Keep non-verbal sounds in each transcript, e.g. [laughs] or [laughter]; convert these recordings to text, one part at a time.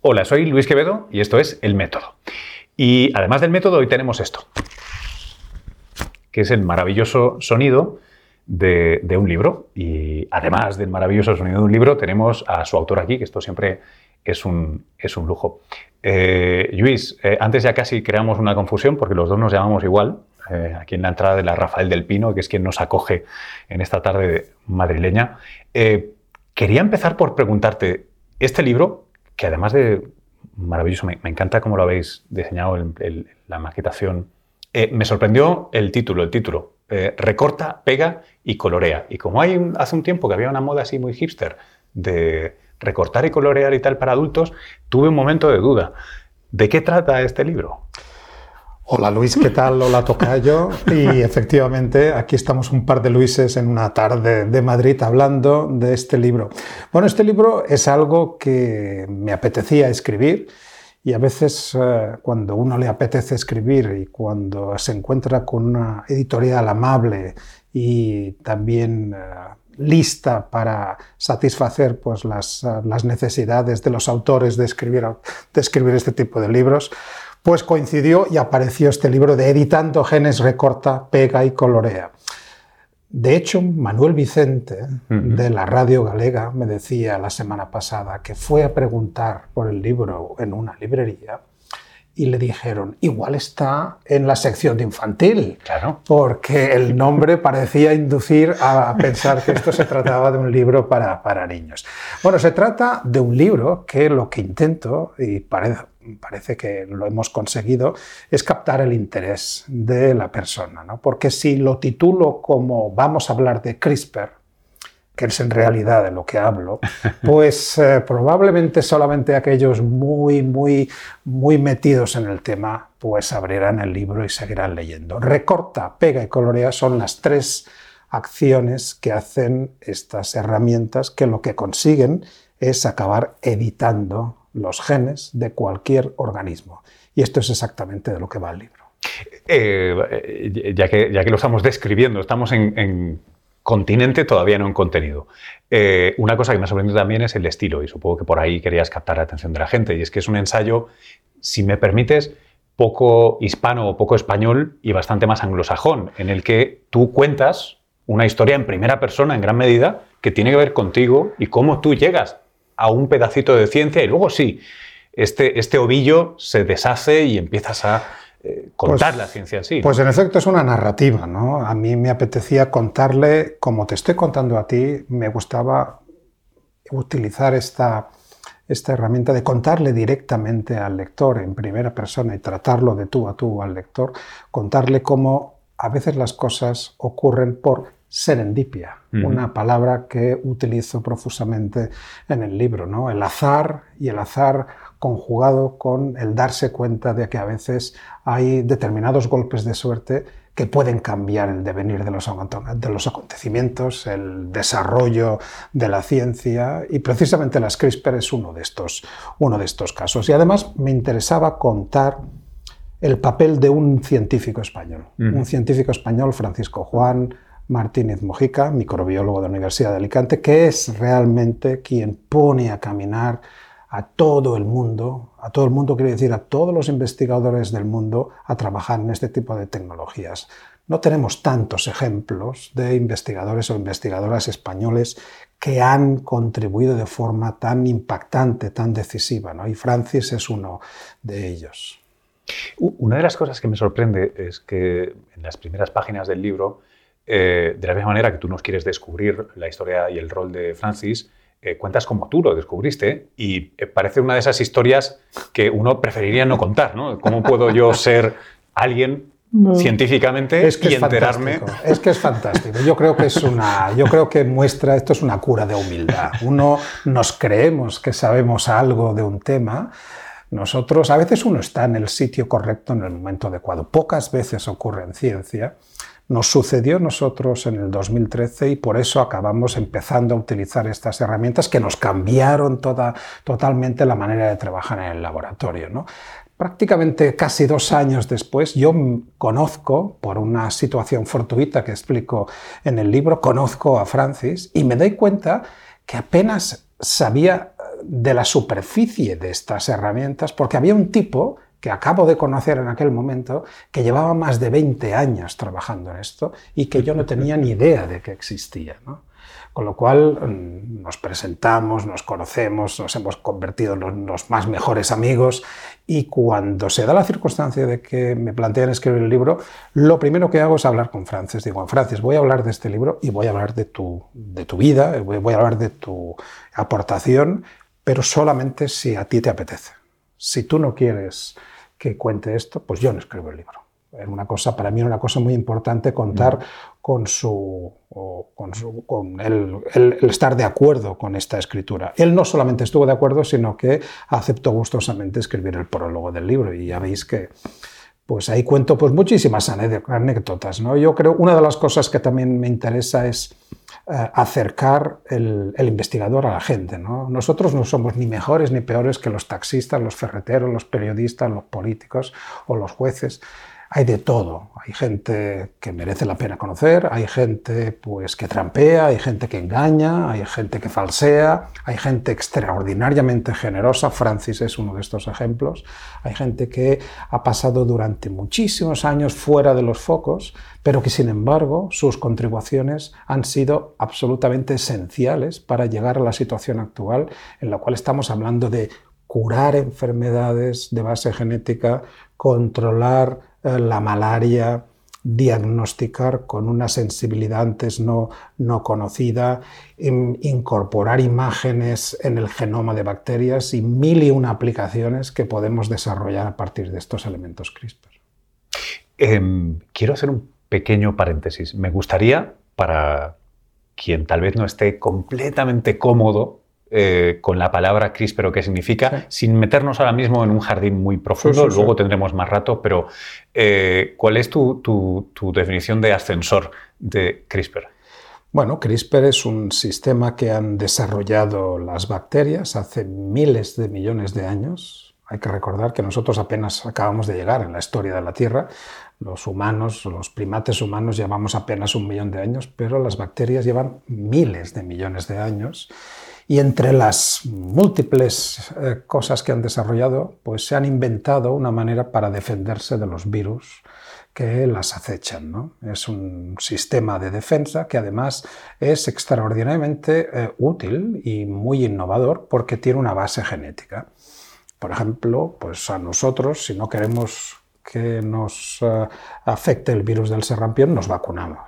Hola, soy Luis Quevedo y esto es El Método. Y además del método, hoy tenemos esto, que es el maravilloso sonido de, un libro. Y además del maravilloso sonido de un libro, tenemos a su autor aquí, que esto siempre es un, es un lujo. Eh, Luis, eh, antes ya casi creamos una confusión porque los dos nos llamamos igual. Eh, aquí en la entrada de la Rafael del Pino, que es quien nos acoge en esta tarde madrileña. quería empezar por preguntarte, este libro, que además de maravilloso, me, encanta cómo lo habéis diseñado, la maquetación, eh, me sorprendió el título, el título, eh, recorta, pega y colorea. Y como hay hace un tiempo que había una moda así muy hipster de recortar y colorear y tal para adultos, tuve un momento de duda. ¿De qué trata este libro? Hola Luis, ¿qué tal? Hola Tocayo. Y efectivamente, aquí estamos un par de Luises en una tarde de Madrid hablando de este libro. Bueno, este libro es algo que me apetecía escribir y a veces eh, cuando uno le apetece escribir y cuando se encuentra con una editorial amable y también eh, lista para satisfacer pues, las, las, necesidades de los autores de escribir, de escribir este tipo de libros, pues coincidió y apareció este libro de Editando Genes, recorta, pega y colorea. De hecho, Manuel Vicente, de la Radio Galega, me decía la semana pasada que fue a preguntar por el libro en una librería y le dijeron, igual está en la sección de infantil, claro. porque el nombre parecía inducir a pensar que esto se trataba de un libro para, para niños. Bueno, se trata de un libro que lo que intento, y parece, parece que lo hemos conseguido, es captar el interés de la persona. ¿no? Porque si lo titulo como vamos a hablar de CRISPR, que es en realidad de lo que hablo, pues eh, probablemente solamente aquellos muy, muy, muy metidos en el tema, pues abrirán el libro y seguirán leyendo. Recorta, pega y colorea son las tres acciones que hacen estas herramientas que lo que consiguen es acabar editando los genes de cualquier organismo. Y esto es exactamente de lo que va el libro. Eh, ya, que, ya que lo estamos describiendo, estamos en continente, todavía no en contenido. Eh, una cosa que me ha sorprendido también es el estilo, y supongo que por ahí querías captar la atención de la gente, y es que es un ensayo, si me permites, poco hispano o poco español y bastante más anglosajón, en el que tú cuentas una historia en primera persona en gran medida que tiene que ver contigo y cómo tú llegas a un pedacito de ciencia y luego sí, este, este ovillo se deshace y empiezas a contar pues, la ciencia en sí. Pues en efecto es una narrativa, ¿no? A mí me apetecía contarle, como te estoy contando a ti, me gustaba utilizar esta, esta herramienta de contarle directamente al lector en primera persona y tratarlo de tú a tú al lector, contarle cómo a veces las cosas ocurren por serendipia, una palabra que utilizo profusamente en el libro, ¿no? El azar y el azar conjugado con el darse cuenta de que a veces hay determinados golpes de suerte que pueden cambiar el devenir de los, de los acontecimientos, el desarrollo de la ciencia y precisamente las CRISPR es uno de estos, uno de estos casos. Y además me interesaba contar el papel de un científico español, un científico español, Francisco Juan Martínez Mojica, microbiólogo de la Universidad de Alicante, que es realmente quien pone a caminar a todo el mundo, a todo el mundo quiere decir a todos los investigadores del mundo a trabajar en este tipo de tecnologías. No tenemos tantos ejemplos de investigadores o investigadoras españoles que han contribuido de forma tan impactante, tan decisiva, y Francis es uno de ellos. Una de las cosas que me sorprende es que en las primeras páginas del libro, eh, de la misma manera que tú nos quieres descubrir la historia y el rol de Francis, eh, cuentas como tú lo descubriste y eh, parece una de esas historias que uno preferiría no contar, ¿no? ¿Cómo puedo yo ser alguien científicamente es que y es enterarme? Es que es fantástico. Yo creo que es una, yo creo que muestra esto es una cura de humildad. Uno nos creemos que sabemos algo de un tema. Nosotros, a veces uno está en el sitio correcto en el momento adecuado. Pocas veces ocurre en ciencia nos sucedió a nosotros en el 2013 y por eso acabamos empezando a utilizar estas herramientas que nos cambiaron toda, totalmente la manera de trabajar en el laboratorio. ¿no? Prácticamente casi dos años después, yo conozco, por una situación fortuita que explico en el libro, conozco a Francis y me doy cuenta que apenas sabía de la superficie de estas herramientas porque había un tipo que acabo de conocer en aquel momento, que llevaba más de 20 años trabajando en esto y que yo no tenía ni idea de que existía. Con lo cual mm, nos presentamos, nos conocemos, nos hemos convertido en los más mejores amigos y cuando se da la circunstancia de que me plantean escribir el libro, lo primero que hago es hablar con Francis. Digo, Francis, voy a hablar de este libro y voy a hablar de tu, de tu vida, voy a hablar de tu aportación, pero solamente si a ti te apetece. Si tú no quieres que cuente esto, pues yo no escribo el libro. Era una cosa, para mí era una cosa muy importante contar mm. con, su, con, el, estar de acuerdo con esta escritura. Él no solamente estuvo de acuerdo, sino que aceptó gustosamente escribir el prólogo del libro. Y ya veis que pues ahí cuento pues, muchísimas anécdotas. ¿no? Yo creo una de las cosas que también me interesa es eh, acercar el, investigador a la gente. ¿no? Nosotros no somos ni mejores ni peores que los taxistas, los ferreteros, los periodistas, los políticos o los jueces hay de todo. Hay gente que merece la pena conocer, hay gente pues, que trampea, hay gente que engaña, hay gente que falsea, hay gente extraordinariamente generosa, Francis es uno de estos ejemplos, hay gente que ha pasado durante muchísimos años fuera de los focos, pero que sin embargo sus contribuciones han sido absolutamente esenciales para llegar a la situación actual en la cual estamos hablando de curar enfermedades de base genética, controlar la malaria, diagnosticar con una sensibilidad antes no, no conocida, incorporar imágenes en el genoma de bacterias y mil y una aplicaciones que podemos desarrollar a partir de estos elementos CRISPR. Em, quiero hacer un pequeño paréntesis. Me gustaría, para quien tal vez no esté completamente cómodo eh, con la palabra CRISPR o qué significa, sin meternos ahora mismo en un jardín muy profundo, luego tendremos más rato, pero eh, ¿cuál es tu, definición de ascensor de CRISPR? Bueno, CRISPR es un sistema que han desarrollado las bacterias hace miles de millones de años. Hay que recordar que nosotros apenas acabamos de llegar en la historia de la Tierra. Los humanos, los primates humanos llevamos apenas un millón de años, pero las bacterias llevan miles de millones de años. Y entre las múltiples eh, cosas que han desarrollado, pues se han inventado una manera para defenderse de los virus que las acechan. Es un sistema de defensa que además es extraordinariamente eh, útil y muy innovador porque tiene una base genética. Por ejemplo, pues a nosotros, si no queremos que nos eh, afecte el virus del serrampión, nos vacunamos.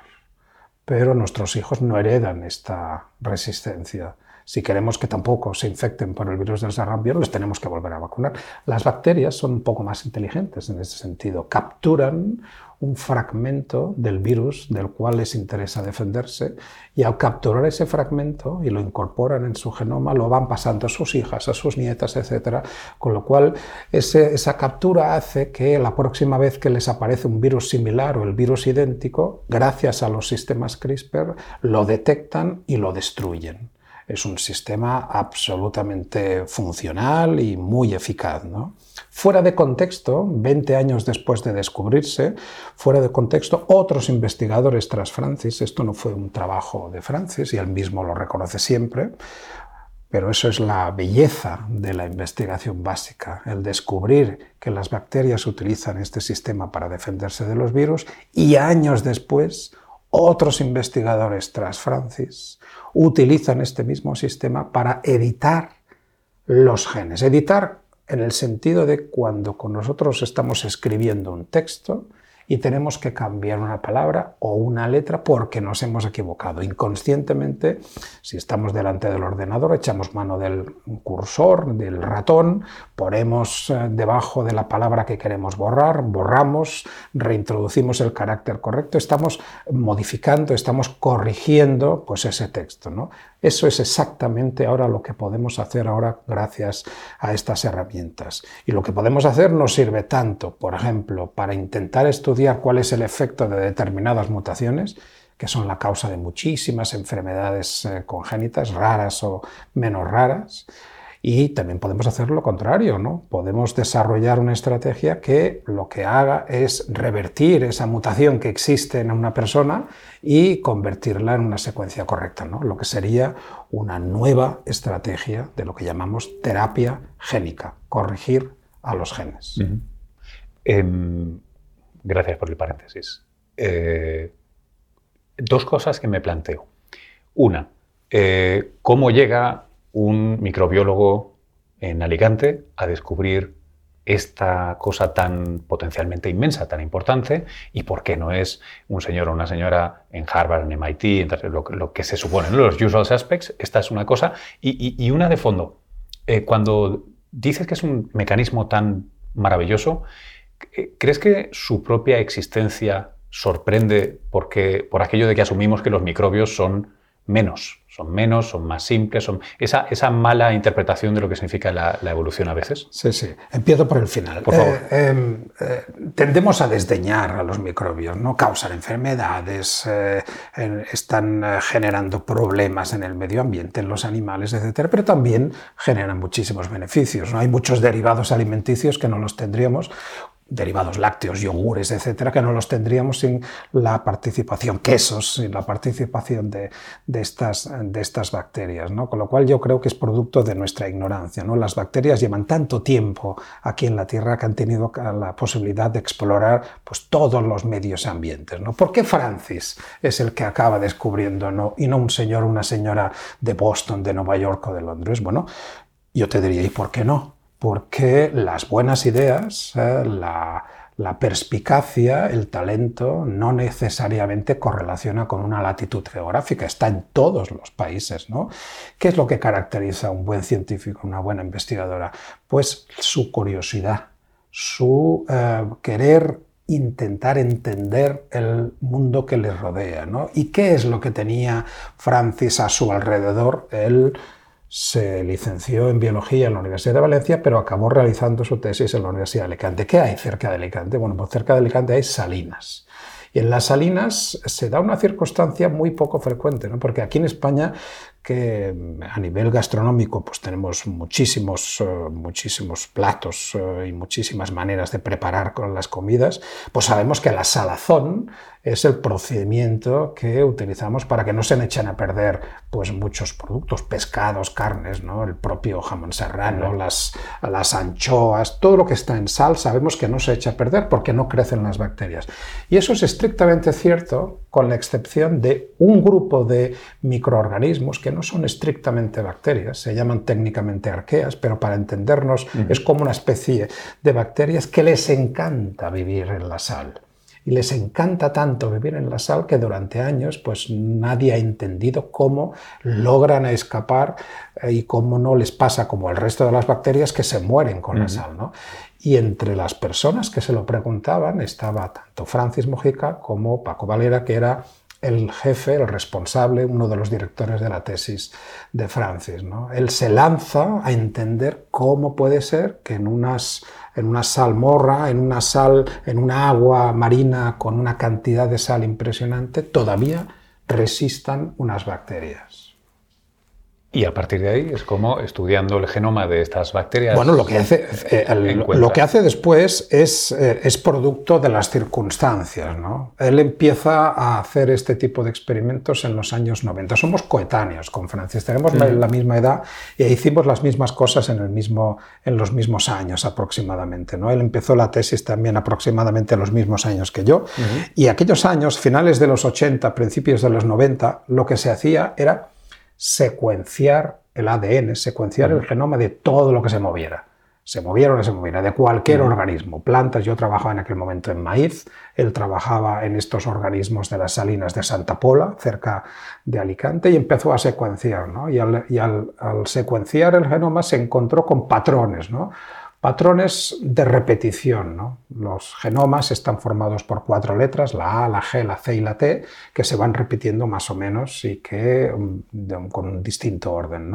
Pero nuestros hijos no heredan esta resistencia si queremos que tampoco se infecten por el virus del sarampión, les tenemos que volver a vacunar. Las bacterias son un poco más inteligentes en ese sentido. Capturan un fragmento del virus del cual les interesa defenderse y al capturar ese fragmento y lo incorporan en su genoma, lo van pasando a sus hijas, a sus nietas, etc. Con lo cual esa captura hace que la próxima vez que les aparece un virus similar o el virus idéntico, gracias a los sistemas CRISPR, lo detectan y lo destruyen es un sistema absolutamente funcional y muy eficaz. Fuera de contexto, 20 años después de descubrirse, fuera de contexto, otros investigadores tras Francis, esto no fue un trabajo de Francis y él mismo lo reconoce siempre, pero eso es la belleza de la investigación básica, el descubrir que las bacterias utilizan este sistema para defenderse de los virus y años después otros investigadores tras Francis utilizan este mismo sistema para editar los genes. Editar en el sentido de cuando con nosotros estamos escribiendo un texto y tenemos que cambiar una palabra o una letra porque nos hemos equivocado. Inconscientemente, si estamos delante del ordenador, echamos mano del cursor, del ratón, ponemos eh, debajo de la palabra que queremos borrar, borramos, reintroducimos el carácter correcto, estamos modificando, estamos corrigiendo pues, ese texto. ¿no? Eso es exactamente ahora lo que podemos hacer ahora gracias a estas herramientas. Y lo que podemos hacer nos sirve tanto, por ejemplo, para intentar estudiar cuál es el efecto de determinadas mutaciones, que son la causa de muchísimas enfermedades eh, congénitas, raras o menos raras, Y también podemos hacer lo contrario, ¿no? Podemos desarrollar una estrategia que lo que haga es revertir esa mutación que existe en una persona y convertirla en una secuencia correcta, ¿no? Lo que sería una nueva estrategia de lo que llamamos terapia génica, corregir a los genes. Em, gracias por el paréntesis. Eh, dos cosas que me planteo. Una, eh, ¿cómo llega un microbiólogo en Alicante a descubrir esta cosa tan potencialmente inmensa, tan importante, y por qué no es un señor o una señora en Harvard, en MIT, lo, que se supone, los usual suspects, esta es una cosa, y, una de fondo. Eh, cuando dices que es un mecanismo tan maravilloso, eh, ¿crees que su propia existencia sorprende porque, por aquello de que asumimos que los microbios son menos, son menos, son más simples, son esa, esa mala interpretación de lo que significa la, evolución a veces. Sí, sí. Empiezo por el final. Por favor. Eh, em, eh, tendemos a desdeñar a los microbios, ¿no? Causan enfermedades, eh, están generando problemas en el medio ambiente, en los animales, etc. Pero también generan muchísimos beneficios. ¿no? Hay muchos derivados alimenticios que no los tendríamos derivados lácteos, yogures, etcétera, que no los tendríamos sin la participación, quesos, sin la participación de, estas, de estas bacterias. ¿no? Con lo cual yo creo que es producto de nuestra ignorancia. ¿no? Las bacterias llevan tanto tiempo aquí en la Tierra que han tenido la posibilidad de explorar pues, todos los medios ambientes. ¿no? ¿Por qué Francis es el que acaba descubriendo ¿no? y no un señor una señora de Boston, de Nueva York o de Londres? Bueno, yo te diría, ¿y por qué no? Porque las buenas ideas, eh, la, perspicacia, el talento, no necesariamente correlaciona con una latitud geográfica, está en todos los países. ¿no? ¿Qué es lo que caracteriza a un buen científico, una buena investigadora? Pues su curiosidad, su eh, querer intentar entender el mundo que le rodea. ¿no? ¿Y qué es lo que tenía Francis a su alrededor? El se licenció en biología en la Universidad de Valencia, pero acabó realizando su tesis en la Universidad de Alicante. ¿Qué hay cerca de Alicante? Bueno, pues cerca de Alicante hay salinas. Y en las salinas se da una circunstancia muy poco frecuente, ¿no? porque aquí en España que a nivel gastronómico pues tenemos muchísimos, eh, muchísimos platos eh, y muchísimas maneras de preparar con las comidas, pues sabemos que la salazón es el procedimiento que utilizamos para que no se echen a perder pues muchos productos, pescados, carnes, ¿no? el propio jamón serrano, las, las anchoas, todo lo que está en sal sabemos que no se echa a perder porque no crecen las bacterias. Y eso es estrictamente cierto con la excepción de un grupo de microorganismos que no son estrictamente bacterias, se llaman técnicamente arqueas, pero para entendernos es como una especie de bacterias que les encanta vivir en la sal. Y les encanta tanto vivir en la sal que durante años pues nadie ha entendido cómo logran escapar eh, y cómo no les pasa como al resto de las bacterias que se mueren con la sal. ¿no? Y entre las personas que se lo preguntaban estaba tanto Francis Mojica como Paco Valera, que era el jefe, el responsable, uno de los directores de la tesis de Francis. ¿no? Él se lanza a entender cómo puede ser que en, unas, en una salmorra, en una sal, en una agua marina con una cantidad de sal impresionante, todavía resistan unas bacterias. Y a partir de ahí es como estudiando el genoma de estas bacterias. Bueno, lo que hace, eh, lo que hace después es, eh, es producto de las circunstancias. ¿no? Él empieza a hacer este tipo de experimentos en los años 90. Somos coetáneos con Francis, tenemos la misma edad y hicimos las mismas cosas en, el mismo, en los mismos años aproximadamente. ¿no? Él empezó la tesis también aproximadamente en los mismos años que yo. Y aquellos años, finales de los 80, principios de los 90, lo que se hacía era secuenciar el ADN, secuenciar el genoma de todo lo que se moviera. Se moviera o no se moviera, de cualquier organismo. Plantas, yo trabajaba en aquel momento en maíz, él trabajaba en estos organismos de las salinas de Santa Pola, cerca de Alicante, y empezó a secuenciar. ¿no? Y, al, al, secuenciar el genoma se encontró con patrones. ¿no? Patrones de repetición. Los genomas están formados por cuatro letras, la A, la G, la C y la T, que se van repitiendo más o menos y que mm, con un distinto orden.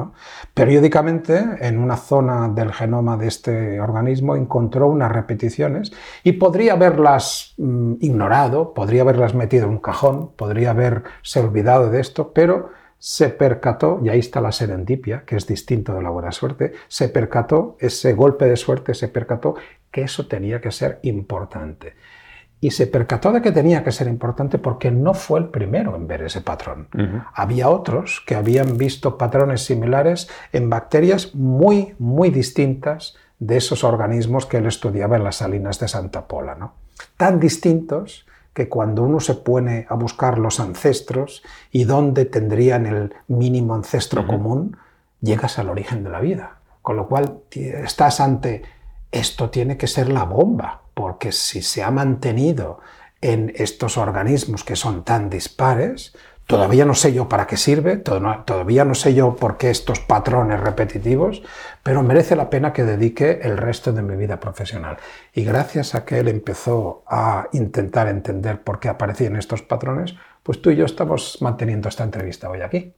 Periódicamente, en una zona del genoma de este organismo, encontró unas repeticiones y podría haberlas mm, ignorado, podría haberlas metido en un cajón, podría haberse olvidado de esto, pero se percató, y ahí está la serendipia, que es distinto de la buena suerte, se percató, ese golpe de suerte se percató que eso tenía que ser importante. Y se percató de que tenía que ser importante porque no fue el primero en ver ese patrón. Había otros que habían visto patrones similares en bacterias muy, muy distintas de esos organismos que él estudiaba en las salinas de Santa Pola. ¿no? Tan distintos que cuando uno se pone a buscar los ancestros y dónde tendrían el mínimo ancestro común, llegas al origen de la vida. Con lo cual estás ante esto tiene que ser la bomba, porque si se ha mantenido en estos organismos que son tan dispares, Todavía no sé yo para qué sirve, todavía no sé yo por qué estos patrones repetitivos, pero merece la pena que dedique el resto de mi vida profesional. Y gracias a que él empezó a intentar entender por qué aparecían estos patrones, pues tú y yo estamos manteniendo esta entrevista hoy aquí.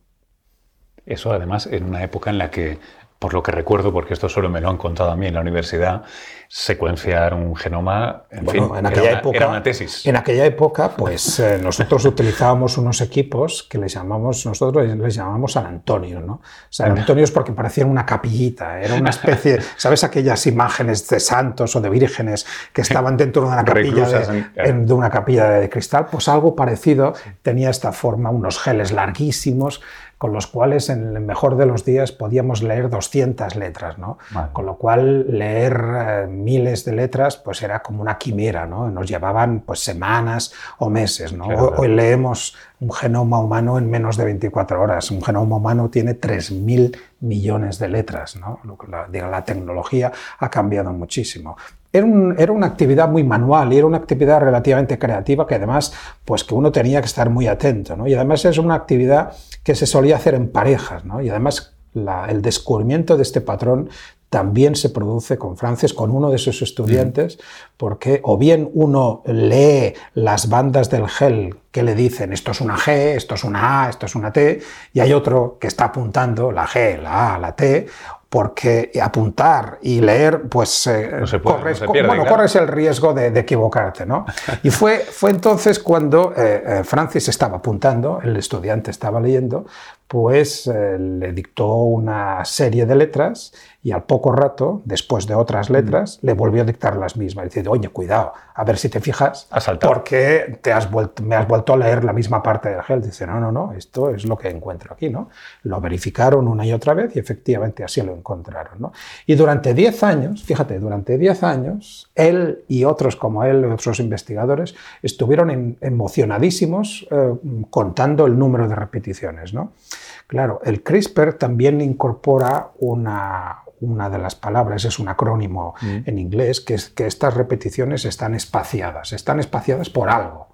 Eso además en una época en la que por lo que recuerdo, porque esto solo me lo han contado a mí en la universidad, secuenciar un genoma, en fin, en aquella era, época, era una tesis. En aquella época, pues eh, nosotros utilizábamos unos equipos que les llamamos, nosotros les llamamos San Antonio, ¿no? San Antonio es porque parecían una capillita, era una especie, [laughs] ¿sabes aquellas imágenes de santos o de vírgenes que estaban dentro de una capilla de, de una capilla de cristal? Pues algo parecido, tenía esta forma, unos geles larguísimos, con los cuales en el mejor de los días podíamos leer 200 letras, ¿no? Con lo cual leer eh, miles de letras pues era como una quimera, ¿no? Nos llevaban pues semanas o meses, ¿no? Hoy leemos un genoma humano en menos de 24 horas. Un genoma humano tiene 3.000 millones de letras. ¿no? La, la, tecnología ha cambiado muchísimo. Era, era, una actividad muy manual y era una actividad relativamente creativa que además, pues que uno tenía que estar muy atento. ¿no? Y además es una actividad que se solía hacer en parejas. ¿no? Y además el descubrimiento de este patrón también se produce con Francis, con uno de sus estudiantes, porque o bien uno lee las bandas del gel que le dicen esto es una G, esto es una A, esto es una T, y hay otro que está apuntando la G, la A, la T, porque apuntar y leer, pues corres, bueno, corres, el riesgo de, equivocarte. ¿no? [laughs] Y fue, fue entonces cuando eh, eh, Francis estaba apuntando, el estudiante estaba leyendo, pues eh, le dictó una serie de letras y al poco rato, después de otras letras, le volvió a dictar las mismas, diciendo, oye, cuidado, a ver si te fijas, porque te has vuelto, me has vuelto a leer la misma parte del gel. Dice, no, no, no, esto es lo que encuentro aquí. ¿no? Lo verificaron una y otra vez y efectivamente así lo encontraron. ¿no? Y durante 10 años, fíjate, durante 10 años, él y otros como él, otros investigadores, estuvieron emocionadísimos eh, contando el número de repeticiones. ¿no? Claro, el CRISPR también incorpora una, una de las palabras, es un acrónimo mm. en inglés, que es que estas repeticiones están espaciadas, están espaciadas por algo.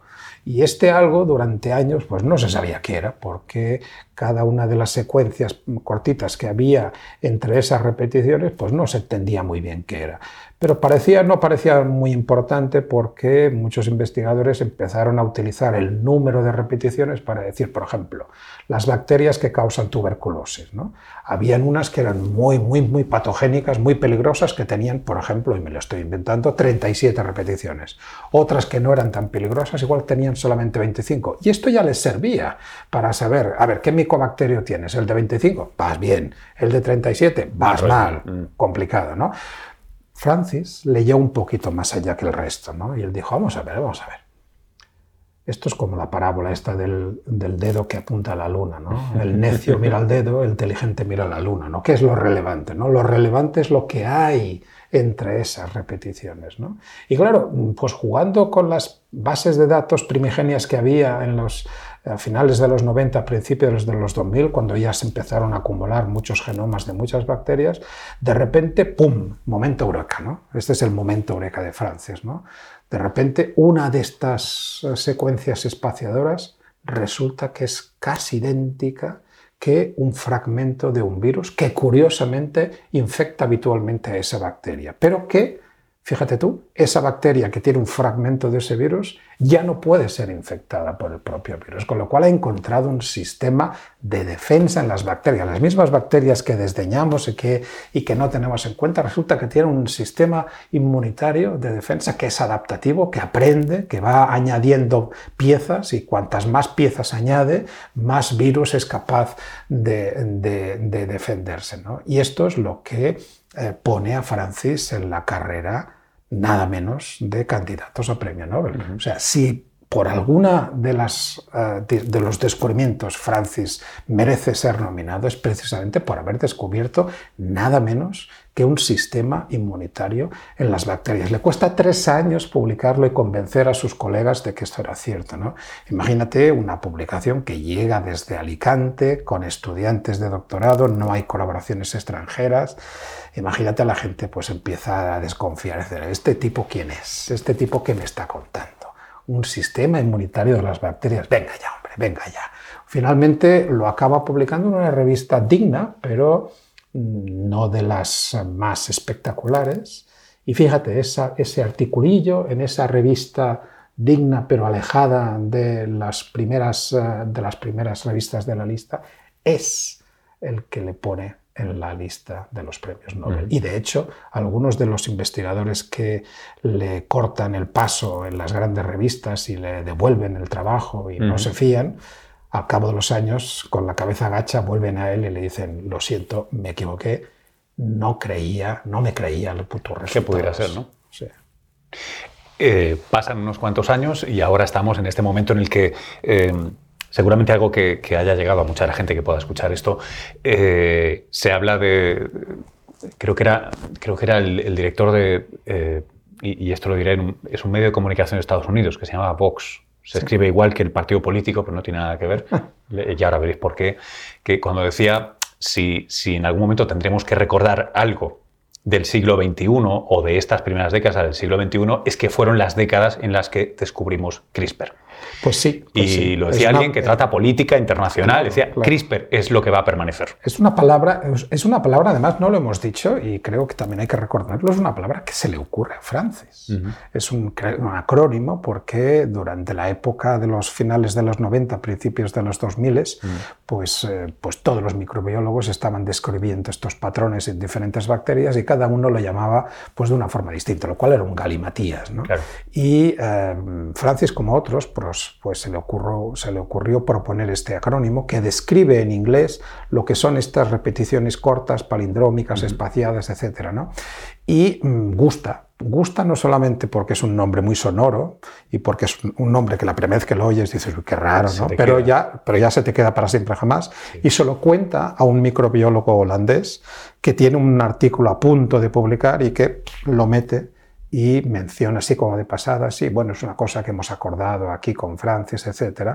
Y este algo durante años pues no se sabía qué era, porque cada una de las secuencias cortitas que había entre esas repeticiones pues no se entendía muy bien qué era. Pero parecía, no parecía muy importante porque muchos investigadores empezaron a utilizar el número de repeticiones para decir, por ejemplo, las bacterias que causan tuberculosis. ¿no? Habían unas que eran muy, muy, muy patogénicas, muy peligrosas, que tenían, por ejemplo, y me lo estoy inventando, 37 repeticiones. Otras que no eran tan peligrosas, igual tenían solamente 25. Y esto ya les servía para saber, a ver, ¿qué micobacterio tienes? ¿El de 25? Vas bien. ¿El de 37? Vas mal. Mm. Complicado, ¿no? Francis leyó un poquito más allá que el resto, ¿no? Y él dijo, vamos a ver, vamos a ver. Esto es como la parábola esta del, dedo que apunta a la luna, ¿no? El necio mira al dedo, el inteligente mira a la luna, ¿no? ¿Qué es lo relevante, no? Lo relevante es lo que hay entre esas repeticiones, ¿no? Y claro, pues jugando con las bases de datos primigenias que había en los a finales de los 90, principios de los 2000, cuando ya se empezaron a acumular muchos genomas de muchas bacterias, de repente, ¡pum!, momento eureka, ¿no? Este es el momento eureka de Francis, ¿no? De repente, una de estas secuencias espaciadoras resulta que es casi idéntica que un fragmento de un virus que curiosamente infecta habitualmente a esa bacteria, pero que Fíjate tú, esa bacteria que tiene un fragmento de ese virus ya no puede ser infectada por el propio virus, con lo cual ha encontrado un sistema de defensa en las bacterias. Las mismas bacterias que desdeñamos y que, y que no tenemos en cuenta, resulta que tienen un sistema inmunitario de defensa que es adaptativo, que aprende, que va añadiendo piezas y cuantas más piezas añade, más virus es capaz de, defenderse. Y esto es lo que eh, pone a Francis en la carrera nada menos de candidatos a premio Nobel. O sea, si por alguna de, las, eh, de, los descubrimientos Francis merece ser nominado es precisamente por haber descubierto nada menos que un sistema inmunitario en las bacterias. Le cuesta tres años publicarlo y convencer a sus colegas de que esto era cierto. ¿no? Imagínate una publicación que llega desde Alicante con estudiantes de doctorado, no hay colaboraciones extranjeras. Imagínate a la gente pues empieza a desconfiar, ¿este tipo quién es? ¿Este tipo qué me está contando? un sistema inmunitario de las bacterias. Venga ya, hombre, venga ya. Finalmente lo acaba publicando en una revista digna, pero no de las más espectaculares. Y fíjate, ese articulillo en esa revista digna pero alejada de las, primeras, eh, de las primeras revistas de la lista, es el que le pone en la lista de los premios Nobel. Y de hecho, algunos de los investigadores que le cortan el paso en las grandes revistas y le devuelven el trabajo y no se fían, al cabo de los años, con la cabeza gacha, vuelven a él y le dicen, lo siento, me equivoqué, no creía, no me creía el puto. Que pudiera ser, ¿no? Sí. Eh, pasan unos cuantos años y ahora estamos en este momento en el que... Eh, seguramente algo que, haya llegado a mucha gente que pueda escuchar esto. Eh, se habla de. Creo que era, creo que era el, director de. Eh, y, esto lo diré, es un medio de comunicación de Estados Unidos que se llama Vox. Se escribe igual que el partido político, pero no tiene nada que ver. y ahora veréis por qué. Que cuando decía si, si en algún momento tendremos que recordar algo del siglo XXI o de estas primeras décadas del siglo XXI es que fueron las décadas en las que descubrimos CRISPR. Pues sí. Pues y lo decía alguien que trata política internacional. decía, CRISPR es lo que va a permanecer. Es una palabra, es una palabra, además no lo hemos dicho y creo que también hay que recordarlo, es una palabra que se le ocurre a Francis. Es un, acrónimo porque durante la época de los finales de los 90, principios de los 2000, pues, eh, pues todos los microbiólogos estaban describiendo estos patrones en diferentes bacterias y cada uno lo llamaba pues de una forma distinta, lo cual era un galimatías. Y eh, Francis, como otros, pues, pues se, le ocurrió, se le ocurrió proponer este acrónimo que describe en inglés lo que son estas repeticiones cortas, palindrómicas, espaciadas, etc. ¿no? Y mm, gusta, gusta no solamente porque es un nombre muy sonoro y porque es un nombre que la primera vez que lo oyes dices, qué raro, ¿no? Pero ya, pero ya se te queda para siempre jamás. Y se lo cuenta a un microbiólogo holandés que tiene un artículo a punto de publicar y que lo mete y menciona así como de pasada, sí, bueno, es una cosa que hemos acordado aquí con Francis, etc.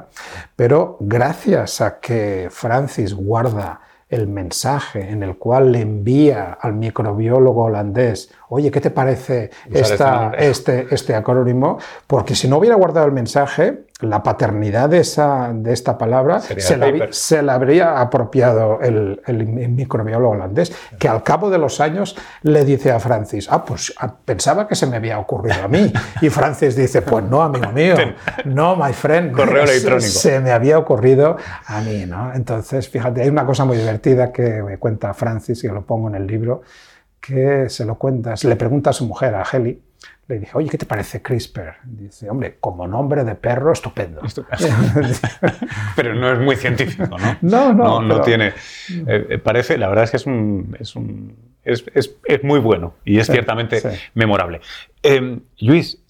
Pero gracias a que Francis guarda el mensaje en el cual le envía al microbiólogo holandés, oye, ¿qué te parece esta, este, este acrónimo? Porque si no hubiera guardado el mensaje, la paternidad de, esa, de esta palabra se la, se la, habría apropiado el, el, microbiólogo holandés, que al cabo de los años le dice a Francis, ah, pues ah, pensaba que se me había ocurrido a mí. [laughs] Y Francis dice, pues no, amigo mío, no, my friend. Correo electrónico. Se me había ocurrido a mí, ¿no? Entonces, fíjate, hay una cosa muy divertida que me cuenta Francis, y lo pongo en el libro, que se lo cuenta, se le pregunta a su mujer, a Heli, le dije, oye, ¿qué te parece CRISPR? Dice, hombre, como nombre de perro, estupendo. [laughs] Pero no es muy científico, ¿no? [laughs] No, no. No, tiene. Eh, eh, parece, la verdad es que es un. Es, un, es, es, muy bueno y es ciertamente memorable. Eh, Luis,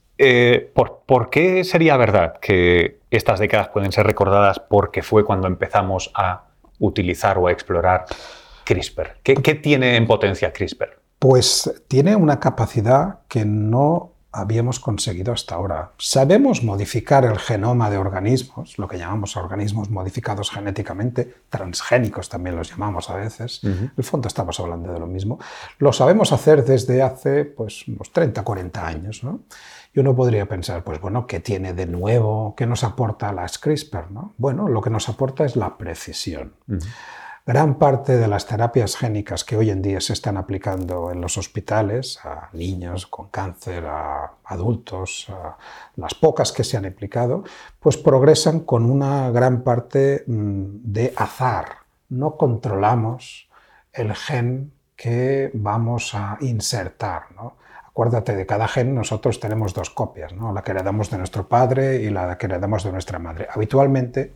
¿por, ¿por, qué sería verdad que estas décadas pueden ser recordadas porque fue cuando empezamos a utilizar o a explorar CRISPR? ¿Qué, qué tiene en potencia CRISPR? Pues tiene una capacidad que no habíamos conseguido hasta ahora. Sabemos modificar el genoma de organismos, lo que llamamos organismos modificados genéticamente, transgénicos también los llamamos a veces. En el fondo estamos hablando de lo mismo. Lo sabemos hacer desde hace pues, unos 30, 40 años. Y uno podría pensar, pues bueno, ¿qué tiene de nuevo? ¿Qué nos aporta la CRISPR? ¿no? Bueno, lo que nos aporta es la precisión. Gran parte de las terapias génicas que hoy en día se están aplicando en los hospitales a niños con cáncer, a adultos, a las pocas que se han aplicado, pues progresan con una gran parte mm, de azar. No controlamos el gen que vamos a insertar. Acuérdate, de cada gen nosotros tenemos dos copias, ¿no? la que heredamos de nuestro padre y la que heredamos de nuestra madre. Habitualmente,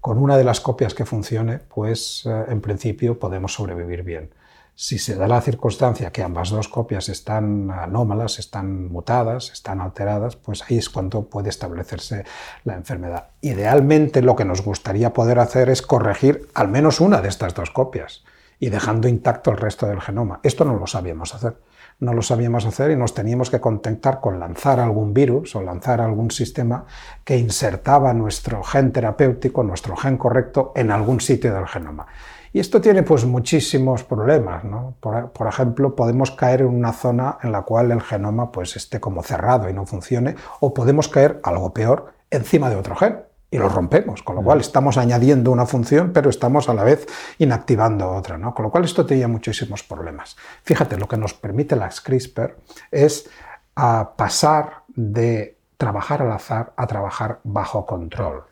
con una de las copias que funcione, pues eh, en principio podemos sobrevivir bien. Si se da la circunstancia que ambas dos copias están anómalas, están mutadas, están alteradas, pues ahí es cuando puede establecerse la enfermedad. Idealmente lo que nos gustaría poder hacer es corregir al menos una de estas dos copias y dejando intacto el resto del genoma. Esto no lo sabíamos hacer no lo sabíamos hacer y nos teníamos que contentar con lanzar algún virus o lanzar algún sistema que insertaba nuestro gen terapéutico, nuestro gen correcto, en algún sitio del genoma. Y esto tiene pues muchísimos problemas. Por, ejemplo, podemos caer en una zona en la cual el genoma pues, esté como cerrado y no funcione, o podemos caer, algo peor, encima de otro gen y lo rompemos, con lo cual estamos añadiendo una función, pero estamos a la vez inactivando otra, ¿no? Con lo cual esto tenía muchísimos problemas. Fíjate, lo que nos permite las CRISPR es a pasar de trabajar al azar a trabajar bajo control.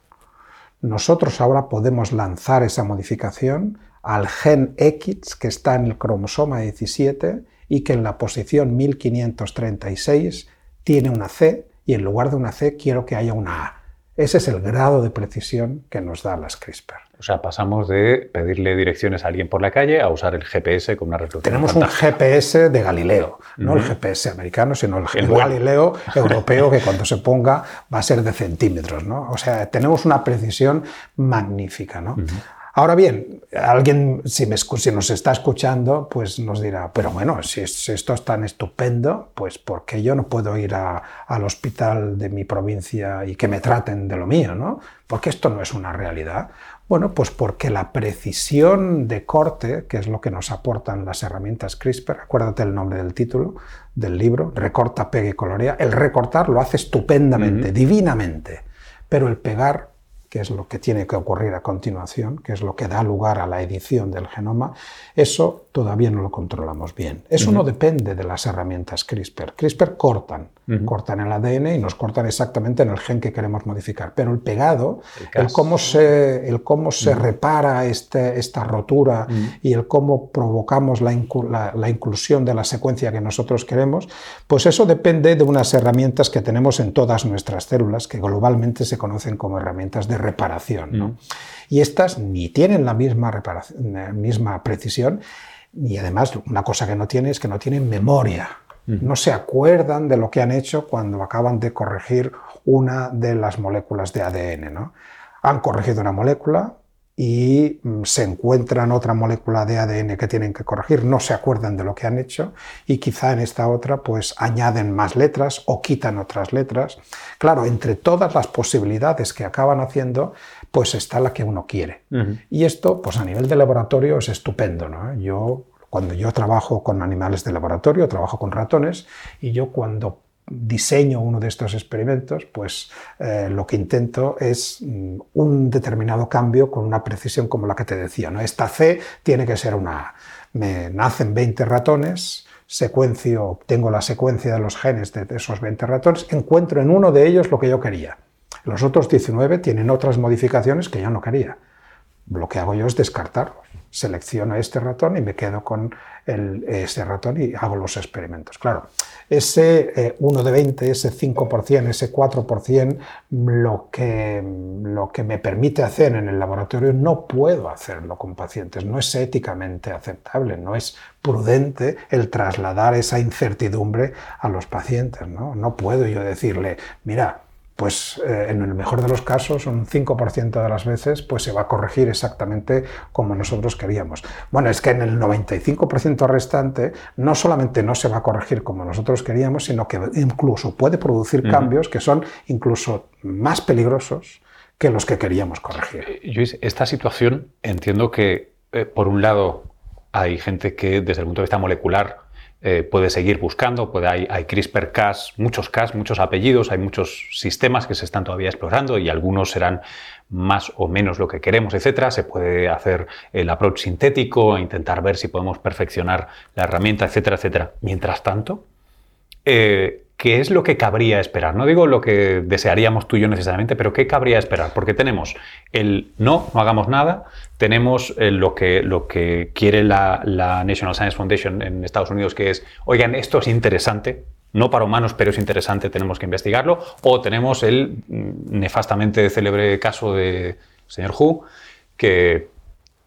Nosotros ahora podemos lanzar esa modificación al gen X que está en el cromosoma 17 y que en la posición 1536 tiene una C y en lugar de una C quiero que haya una A. Ese es el grado de precisión que nos da las CRISPR. O sea, pasamos de pedirle direcciones a alguien por la calle a usar el GPS como una resolución. Tenemos un GPS de Galileo, no el GPS americano, sino el, el Galileo [laughs] europeo que cuando se ponga va a ser de centímetros. ¿no? O sea, tenemos una precisión magnífica. ¿no? Ahora bien, alguien, si, nos está escuchando, pues nos dirá, pero bueno, si, esto es tan estupendo, pues ¿por qué yo no puedo ir al hospital de mi provincia y que me traten de lo mío? ¿no? Porque esto no es una realidad. Bueno, pues porque la precisión de corte, que es lo que nos aportan las herramientas CRISPR, acuérdate el nombre del título del libro, recorta, pega y colorea, el recortar lo hace estupendamente, divinamente, pero el pegar que es lo que tiene que ocurrir a continuación, que es lo que da lugar a la edición del genoma, eso todavía no lo controlamos bien. Eso no depende de las herramientas CRISPR. CRISPR cortan, cortan el ADN y nos cortan exactamente en el gen que queremos modificar. Pero el pegado, el, cómo se, el cómo se repara este, esta rotura y el cómo provocamos la, la, inclusión de la secuencia que nosotros queremos, pues eso depende de unas herramientas que tenemos en todas nuestras células, que globalmente se conocen como herramientas de reparación. Y estas ni tienen la misma, la misma precisión, y además una cosa que no tienen es que no tienen memoria no se acuerdan de lo que han hecho cuando acaban de corregir una de las moléculas de ADN. ¿no? Han corregido una molécula y mm, se encuentran otra molécula de ADN que tienen que corregir, no se acuerdan de lo que han hecho y quizá en esta otra pues añaden más letras o quitan otras letras. Claro, entre todas las posibilidades que acaban haciendo, pues está la que uno quiere. Y esto, pues a nivel de laboratorio es estupendo. ¿no? Yo cuando yo trabajo con animales de laboratorio, trabajo con ratones, y yo cuando diseño uno de estos experimentos, pues eh, lo que intento es mm, un determinado cambio con una precisión como la que te decía. ¿no? Esta C tiene que ser una A. Me nacen 20 ratones, secuencio, obtengo la secuencia de los genes de esos 20 ratones, encuentro en uno de ellos lo que yo quería. Los otros 19 tienen otras modificaciones que yo no quería. Lo que hago yo es descartarlos selecciono este ratón y me quedo con ese ratón y hago los experimentos. Claro, ese 1 eh, de 20, ese 5%, ese 4%, lo que, lo que me permite hacer en el laboratorio no puedo hacerlo con pacientes, no es éticamente aceptable, no es prudente el trasladar esa incertidumbre a los pacientes. No, no puedo yo decirle, mira, pues eh, en el mejor de los casos, un 5% de las veces, pues se va a corregir exactamente como nosotros queríamos. Bueno, es que en el 95% restante no solamente no se va a corregir como nosotros queríamos, sino que incluso puede producir cambios que son incluso más peligrosos que los que queríamos corregir. Eh, Luis, esta situación entiendo que, eh, por un lado, hay gente que desde el punto de vista molecular eh, puede seguir buscando, puede, hay, hay CRISPR-Cas, muchos Cas, muchos apellidos, hay muchos sistemas que se están todavía explorando y algunos serán más o menos lo que queremos, etcétera. Se puede hacer el approach sintético, intentar ver si podemos perfeccionar la herramienta, etcétera, etcétera. Mientras tanto, eh, ¿qué es lo que cabría esperar? No digo lo que desearíamos tú y yo necesariamente, pero ¿qué cabría esperar? Porque tenemos el no, no hagamos nada, tenemos eh, lo, que, lo que quiere la, National Science Foundation en Estados Unidos, que es, oigan, esto es interesante, no para humanos, pero es interesante, tenemos que investigarlo, o tenemos el mm, nefastamente célebre caso de señor Hu, que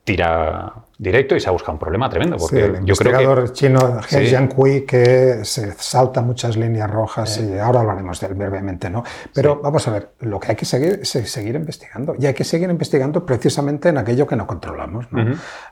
tira directo y se ha buscado un problema tremendo. Porque el investigador chino He Jiankui que se salta muchas líneas rojas y ahora hablaremos de él brevemente, ¿no? Pero vamos a ver, lo que hay que seguir es seguir investigando y hay que seguir investigando precisamente en aquello que no controlamos.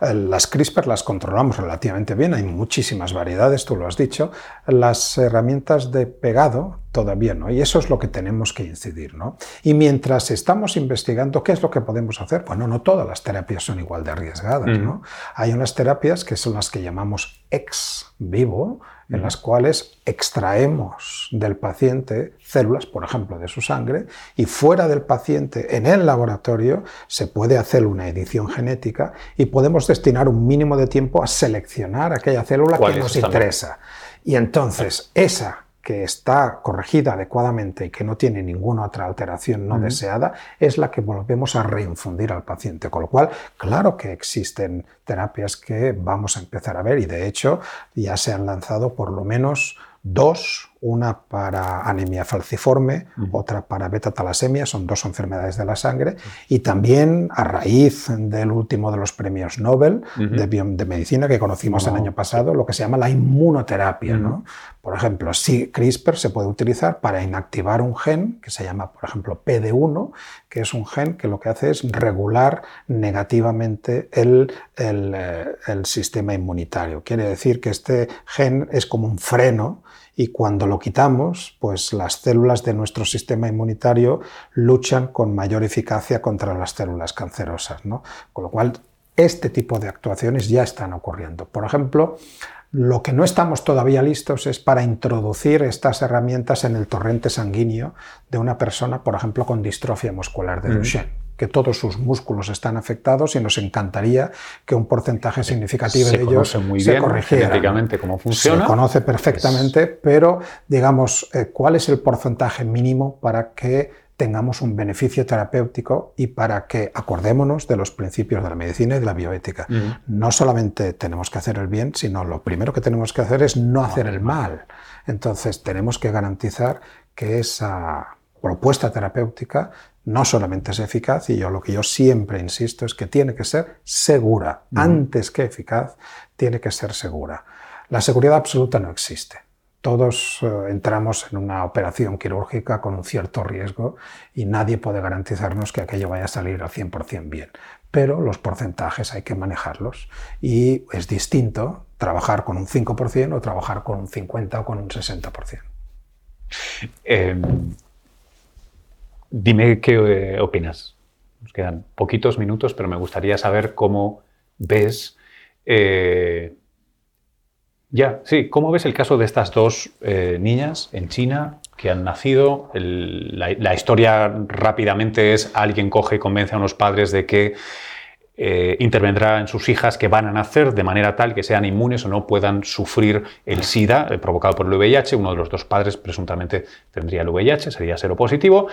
Eh, las CRISPR las controlamos relativamente bien, hay muchísimas variedades, tú lo has dicho. Las herramientas de pegado todavía no, y eso es lo que tenemos que incidir. ¿no? Y mientras estamos investigando, ¿qué es lo que podemos hacer? Bueno, no todas las terapias son igual de arriesgadas. ¿no? Hay unas terapias que son las que llamamos ex vivo, en las cuales extraemos del paciente células, por ejemplo, de su sangre, y fuera del paciente, en el laboratorio, se puede hacer una edición genética y podemos destinar un mínimo de tiempo a seleccionar aquella célula que nos interesa. Y entonces, esa que está corregida adecuadamente y que no tiene ninguna otra alteración no deseada, es la que volvemos a reinfundir al paciente. Con lo cual, claro que existen terapias que vamos a empezar a ver y de hecho ya se han lanzado por lo menos dos, una para anemia falciforme, otra para beta-talasemia, son dos enfermedades de la sangre, y también a raíz del último de los premios Nobel de, medicina que conocimos el año pasado, lo que se llama la inmunoterapia. ¿no? Por ejemplo, si CRISPR se puede utilizar para inactivar un gen que se llama, por ejemplo, PD1, que es un gen que lo que hace es regular negativamente el, eh, el sistema inmunitario. Quiere decir que este gen es como un freno y cuando lo quitamos, pues las células de nuestro sistema inmunitario luchan con mayor eficacia contra las células cancerosas. ¿no? Con lo cual, este tipo de actuaciones ya están ocurriendo. Por ejemplo, lo que no estamos todavía listos es para introducir estas herramientas en el torrente sanguíneo de una persona, por ejemplo, con distrofia muscular de Duchenne que todos sus músculos están afectados y nos encantaría que un porcentaje significativo de ellos muy se bien corrigiera. cómo funciona. Se conoce perfectamente, pero digamos, eh, ¿cuál es el porcentaje mínimo para que tengamos un beneficio terapéutico y para que acordémonos de los principios de la medicina y de la bioética. No solamente tenemos que hacer el bien, sino lo primero que tenemos que hacer es no hacer el mal. Entonces tenemos que garantizar que esa propuesta terapéutica no solamente es eficaz, y yo lo que yo siempre insisto es que tiene que ser segura. Antes que eficaz, tiene que ser segura. La seguridad absoluta no existe. Todos eh, entramos en una operación quirúrgica con un cierto riesgo y nadie puede garantizarnos que aquello vaya a salir al 100% bien. Pero los porcentajes hay que manejarlos y es distinto trabajar con un 5% o trabajar con un 50% o con un 60%. Dime qué eh, opinas. Nos quedan poquitos minutos, pero me gustaría saber cómo ves. Eh, ya, sí, ¿cómo ves el caso de estas dos eh, niñas en China que han nacido? la, historia rápidamente es alguien coge y convence a unos padres de que intervendrá en sus hijas que van a nacer de manera tal que sean inmunes o no puedan sufrir el SIDA provocado por el VIH. Uno de los dos padres presuntamente tendría el VIH, sería positivo.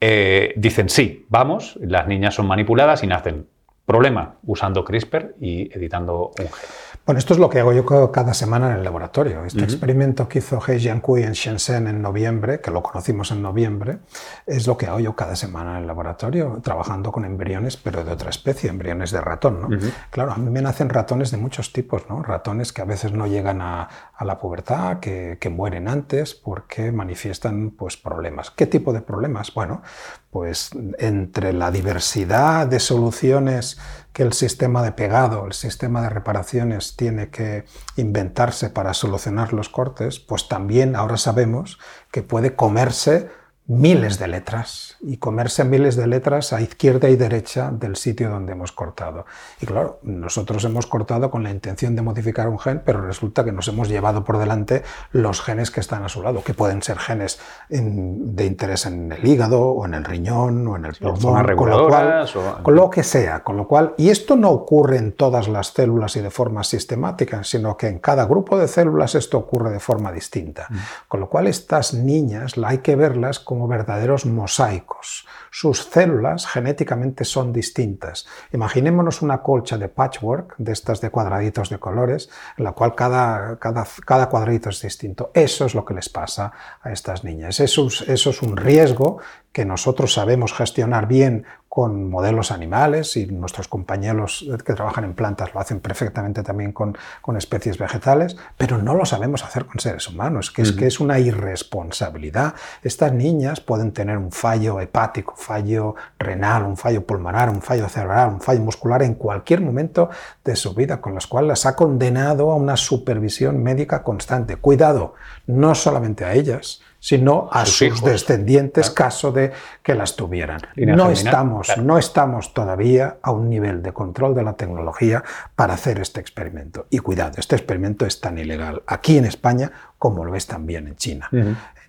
Eh, dicen sí, vamos, las niñas son manipuladas y nacen. Problema, usando CRISPR y editando un gen. Bueno, esto es lo que hago yo cada semana en el laboratorio. Este experimento que hizo He Jiankui en Shenzhen en noviembre, que lo conocimos en noviembre, es lo que hago yo cada semana en el laboratorio, trabajando con embriones, pero de otra especie, embriones de ratón. ¿no? Claro, a mí me nacen ratones de muchos tipos, ¿no? ratones que a veces no llegan a, la pubertad, que, que, mueren antes porque manifiestan pues, problemas. ¿Qué tipo de problemas? Bueno, pues entre la diversidad de soluciones que el sistema de pegado, el sistema de reparaciones tiene que inventarse para solucionar los cortes, pues también ahora sabemos que puede comerse miles de letras y comerse miles de letras a izquierda y derecha del sitio donde hemos cortado. Y claro, nosotros hemos cortado con la intención de modificar un gen, pero resulta que nos hemos llevado por delante los genes que están a su lado, que pueden ser genes de interés en el hígado o en el riñón o en el pulmón, con lo, cual, con lo que sea. Con lo cual, y esto no ocurre en todas las células y de forma sistemática, sino que en cada grupo de células esto ocurre de forma distinta. Mm. Con lo cual, estas niñas hay que verlas como verdaderos mosaicos. Sus células genéticamente son distintas. Imaginémonos una colcha de patchwork, de estas de cuadraditos de colores, en la cual cada, cada, cada cuadradito es distinto. Eso es lo que les pasa a estas niñas. Eso, eso es un riesgo que nosotros sabemos gestionar bien con modelos animales y nuestros compañeros que trabajan en plantas lo hacen perfectamente también con, con especies vegetales, pero no lo sabemos hacer con seres humanos, que es que es una irresponsabilidad. Estas niñas pueden tener un fallo hepático, un fallo renal, un fallo pulmonar, un fallo cerebral, un fallo muscular en cualquier momento de su vida, con los cuales las ha condenado a una supervisión médica constante. Cuidado, no solamente a ellas, sino a sus, descendientes caso de que las tuvieran. No estamos, no estamos todavía a un nivel de control de la tecnología para hacer este experimento. Y cuidado, este experimento es tan ilegal aquí en España como lo es también en China.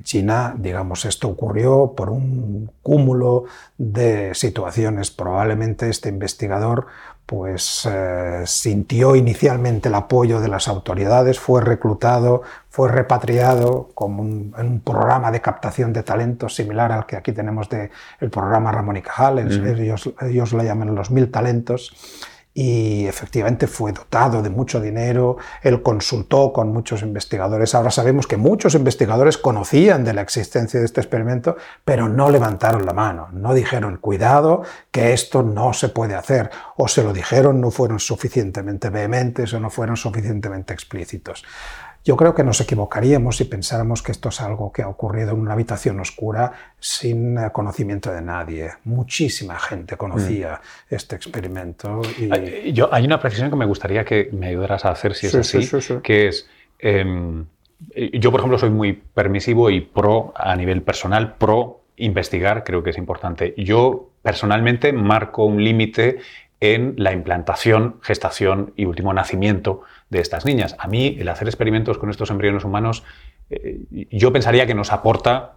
China, digamos, esto ocurrió por un cúmulo de situaciones. Probablemente este investigador pues eh, sintió inicialmente el apoyo de las autoridades, fue reclutado, fue repatriado como un, en un programa de captación de talentos similar al que aquí tenemos del el programa Ramón y Cajal, ellos, ellos lo llaman los mil talentos y efectivamente fue dotado de mucho dinero, él consultó con muchos investigadores. Ahora sabemos que muchos investigadores conocían de la existencia de este experimento, pero no levantaron la mano, no dijeron, cuidado, que esto no se puede hacer, o se lo dijeron, no fueron suficientemente vehementes o no fueron suficientemente explícitos. Yo creo que nos equivocaríamos si pensáramos que esto es algo que ha ocurrido en una habitación oscura sin eh, conocimiento de nadie. Muchísima gente conocía mm. este experimento. Y... Yo, hay una precisión que me gustaría que me ayudaras a hacer si es así, que es... Em, yo, por ejemplo, soy muy permisivo y pro a nivel personal, pro investigar, creo que es importante. Yo personalmente marco un límite en la implantación, gestación y último nacimiento de estas niñas. A mí, el hacer experimentos con estos embriones humanos, eh, yo pensaría que nos aporta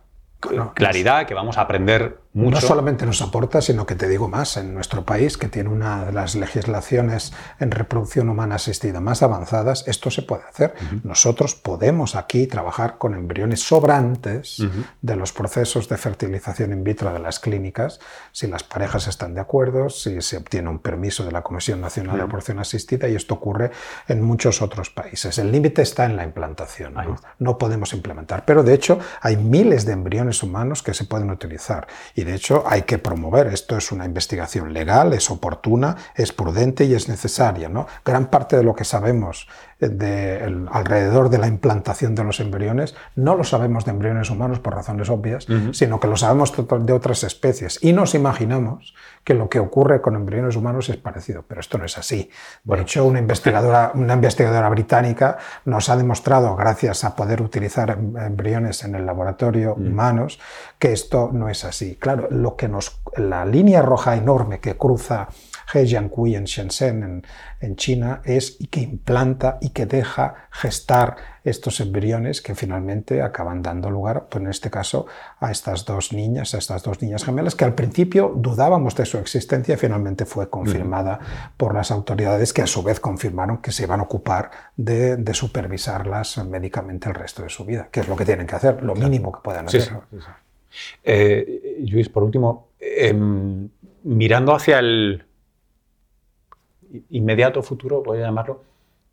claridad, que vamos a aprender mucho. No solamente nos aporta, sino que te digo más, en nuestro país, que tiene una de las legislaciones en reproducción humana asistida más avanzadas, esto se puede hacer. Nosotros podemos aquí trabajar con embriones sobrantes de los procesos de fertilización in vitro de las clínicas, si las parejas están de acuerdo, si se obtiene un permiso de la Comisión Nacional de Reproducción Asistida, y esto ocurre en muchos otros países. El límite está en la implantación, ¿no? podemos implementar, pero de hecho hay miles de embriones humanos que se pueden utilizar. Y de hecho, hay que promover. Esto es una investigación legal, es oportuna, es prudente y es necesaria. ¿no? Gran parte de lo que sabemos de alrededor de la implantación de los embriones no lo sabemos de embriones humanos por razones obvias, sino que lo sabemos de otras especies. Y nos imaginamos que lo que ocurre con embriones humanos es parecido, pero esto no es así. De hecho, una investigadora, una investigadora británica nos ha demostrado, gracias a poder utilizar em, embriones en el laboratorio mm. humanos, que esto no es así. Claro, lo que nos, la línea roja enorme que cruza Hejiankui en Shenzhen, en, China, es y que implanta y que deja gestar estos embriones que finalmente acaban dando lugar, pues en este caso, a estas dos niñas, a estas dos niñas gemelas, que al principio dudábamos de su existencia y finalmente fue confirmada por las autoridades que a su vez confirmaron que se iban a ocupar de, supervisarlas médicamente el resto de su vida, que es lo que tienen que hacer, lo mínimo que puedan hacer. Eh, Luis, por último, em, mirando hacia el, inmediato futuro, voy a llamarlo,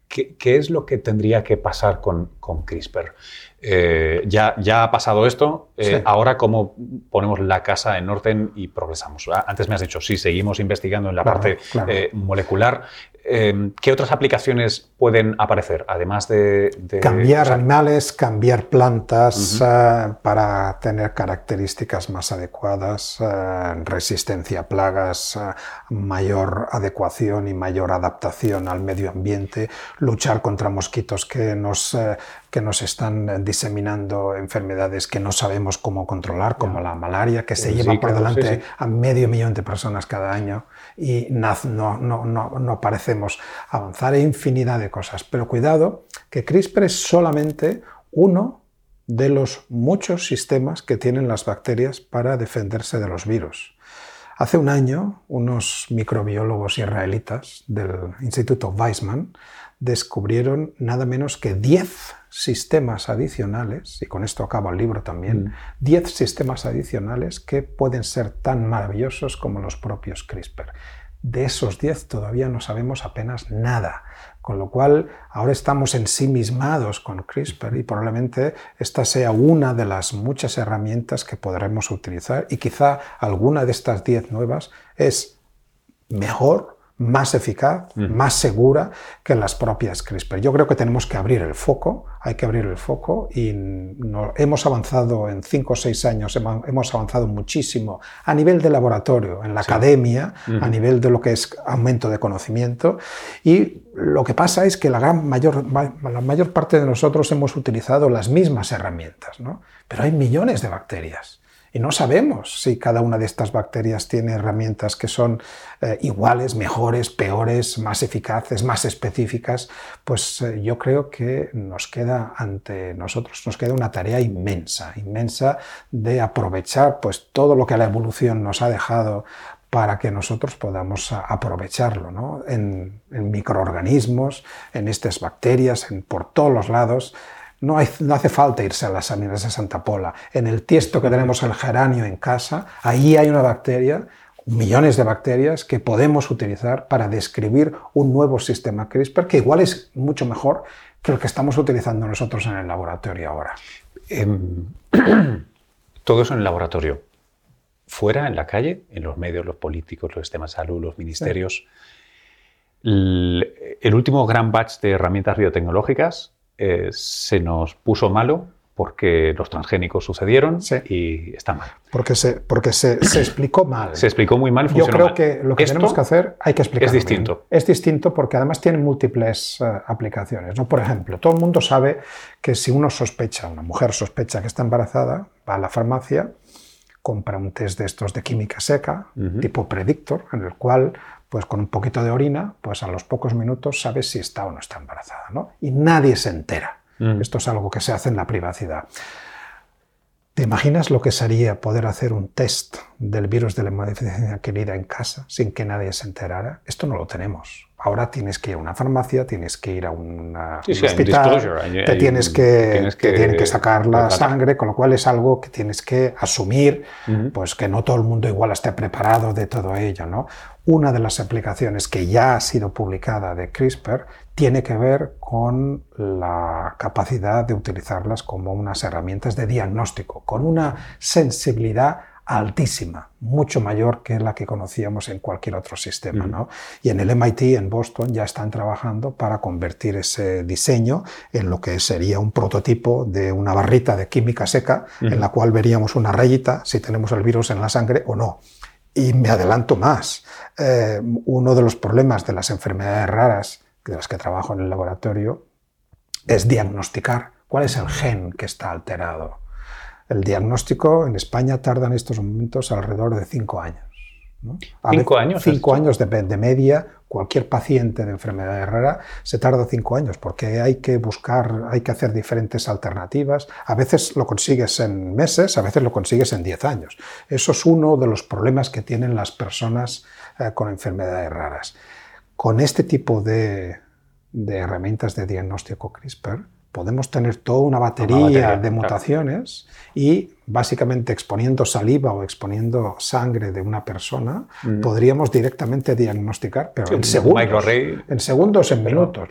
¿qué, es lo que tendría que pasar con, con CRISPR? Eh, ya, ya ha pasado esto, eh, ahora cómo ponemos la casa en orden y progresamos. Ah, antes me has dicho, sí, seguimos investigando en la parte eh, molecular. Em, ¿Qué otras aplicaciones pueden aparecer, además de... cambiar animales, cambiar plantas para tener características más adecuadas, resistencia a plagas, mayor adecuación y mayor adaptación al medio ambiente, luchar contra mosquitos que nos que nos están diseminando enfermedades que no sabemos cómo controlar, como la malaria, que se lleva por delante a medio millón de personas cada año y no, no, no, no parecemos avanzar. Hay infinidad de cosas, pero cuidado que CRISPR es solamente uno de los muchos sistemas que tienen las bacterias para defenderse de los virus. Hace un año, unos microbiólogos israelitas del Instituto Weizmann descubrieron nada menos que 10 sistemas adicionales, y con esto acaba el libro también, 10 mm. sistemas adicionales que pueden ser tan maravillosos como los propios CRISPR. De esos 10 todavía no sabemos apenas nada. Con lo cual, ahora estamos ensimismados con CRISPR y probablemente esta sea una de las muchas herramientas que podremos utilizar y quizá alguna de estas 10 nuevas es mejor más eficaz, más segura que las propias CRISPR. Yo creo que tenemos que abrir el foco, hay que abrir el foco y hemos avanzado en cinco o seis años, hemos avanzado muchísimo a nivel de laboratorio, en la academia, a nivel de lo que es aumento de conocimiento y lo que pasa es que la, gran mayor, la mayor parte de nosotros hemos utilizado las mismas herramientas, ¿no? pero hay millones de bacterias. Y no sabemos si cada una de estas bacterias tiene herramientas que son eh, iguales, mejores, peores, más eficaces, más específicas. Pues eh, yo creo que nos queda ante nosotros, nos queda una tarea inmensa, inmensa de aprovechar pues, todo lo que la evolución nos ha dejado para que nosotros podamos aprovecharlo en, microorganismos, en estas bacterias, en, por todos los lados. No, hace falta irse a las salinas de Santa Pola. En el tiesto que tenemos el geranio en casa, ahí hay una bacteria, millones de bacterias que podemos utilizar para describir un nuevo sistema CRISPR que igual es mucho mejor que el que estamos utilizando nosotros en el laboratorio ahora. Em, [clears throat] todo eso en el laboratorio. Fuera, en la calle, en los medios, los políticos, los sistemas de salud, los ministerios. el último gran batch de herramientas biotecnológicas eh, se nos puso malo porque los transgénicos sucedieron y está mal. Porque se, porque se, explicó mal. Se explicó muy mal. Yo creo que lo que tenemos que hacer hay que explicarlo. Es distinto. Es distinto porque además tiene múltiples eh, aplicaciones. ¿no? Por ejemplo, todo el mundo sabe que si uno sospecha, una mujer sospecha que está embarazada, va a la farmacia, compra un test de estos de química seca, tipo predictor, en el cual pues con un poquito de orina, pues a los pocos minutos sabes si está o no está embarazada, ¿no? Y nadie se entera. Mm. Esto es algo que se hace en la privacidad. ¿Te imaginas lo que sería poder hacer un test del virus de la inmunodeficiencia querida en casa sin que nadie se enterara? Esto no lo tenemos. Ahora tienes que ir a una farmacia, tienes que ir a un hospital, te tienes que, que, tienen que sacar la sangre, con lo cual es algo que tienes que asumir, pues que no todo el mundo igual esté preparado de todo ello, ¿no? Una de las aplicaciones que ya ha sido publicada de CRISPR tiene que ver con la capacidad de utilizarlas como unas herramientas de diagnóstico, con una sensibilidad altísima, mucho mayor que la que conocíamos en cualquier otro sistema. ¿no? Y en el MIT, en Boston, ya están trabajando para convertir ese diseño en lo que sería un prototipo de una barrita de química seca, en la cual veríamos una rayita si tenemos el virus en la sangre o no. Y me adelanto más. Eh, uno de los problemas de las enfermedades raras de las que trabajo en el laboratorio es diagnosticar cuál es el gen que está alterado. El diagnóstico en España tarda en estos momentos alrededor de cinco años. ¿Cinco años? Cinco años de, de, media. Cualquier paciente de enfermedad rara se tarda cinco años porque hay que buscar, hay que hacer diferentes alternativas. A veces lo consigues en meses, a veces lo consigues en diez años. Eso es uno de los problemas que tienen las personas eh, con enfermedades raras. Con este tipo de, de herramientas de diagnóstico CRISPR, podemos tener toda una batería, de mutaciones y básicamente exponiendo saliva o exponiendo sangre de una persona, mm. podríamos directamente diagnosticar, pero en, segundos, en segundos, en minutos.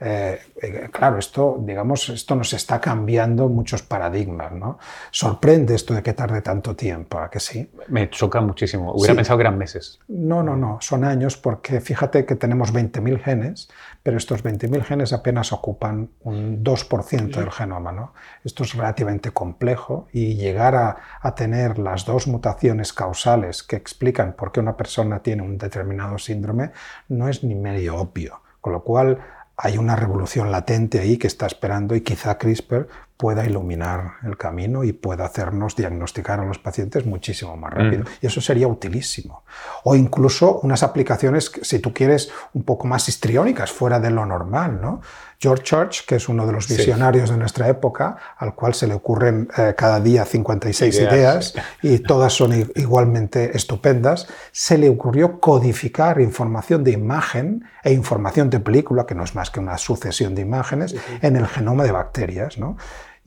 Eh, eh, claro, esto, digamos, esto nos está cambiando muchos paradigmas. ¿no? Sorprende esto de que tarde tanto tiempo, ¿a que sí? Me choca muchísimo. Hubiera pensado que eran meses. No, no, no, son años porque fíjate que tenemos 20.000 genes, pero estos 20.000 genes apenas ocupan un 2% del genoma. ¿no? Esto es relativamente complejo y llegar a, tener las dos mutaciones causales que explican por qué una persona tiene un determinado síndrome no es ni medio obvio. Con lo cual hay una revolución latente ahí que está esperando y quizá CRISPR pueda iluminar el camino y pueda hacernos diagnosticar a los pacientes muchísimo más rápido. Mm. Y eso sería utilísimo. O incluso unas aplicaciones, si tú quieres, un poco más histriónicas, fuera de lo normal. ¿no? George Church, que es uno de los visionarios de nuestra época, al cual se le ocurren eh, cada día 56 ideas, y todas son igualmente estupendas, se le ocurrió codificar información de imagen e información de película, que no es más que una sucesión de imágenes, en el genoma de bacterias. ¿no?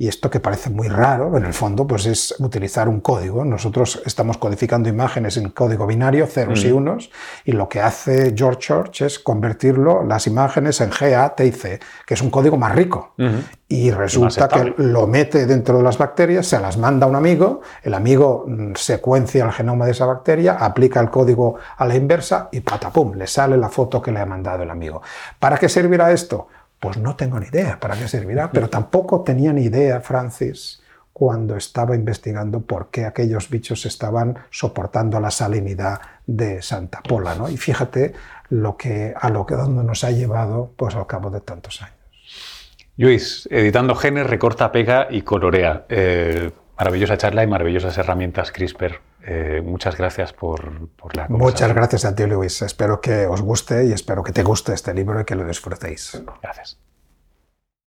Y esto que parece muy raro, en el fondo, pues es utilizar un código. Nosotros estamos codificando imágenes en código binario, ceros y mm. unos, y lo que hace George Church es convertirlo, las imágenes, en G, A, T y C, que es un código más rico. Y resulta que lo mete dentro de las bacterias, se las manda a un amigo, el amigo mm, secuencia el genoma de esa bacteria, aplica el código a la inversa y patapum, le sale la foto que le ha mandado el amigo. ¿Para qué servirá esto? Pues no tengo ni idea para qué servirá, pero tampoco tenía ni idea, Francis, cuando estaba investigando por qué aquellos bichos estaban soportando la salinidad de Santa Pola. ¿no? Y fíjate lo que, a lo que donde nos ha llevado pues, al cabo de tantos años. Luis, editando genes, recorta, pega y colorea. Eh, maravillosa charla y maravillosas herramientas CRISPR. Eh, muchas gracias por, por la conversación. Muchas gracias a ti, Luis. Espero que os guste y espero que te guste este libro y que lo disfrutéis. Gracias.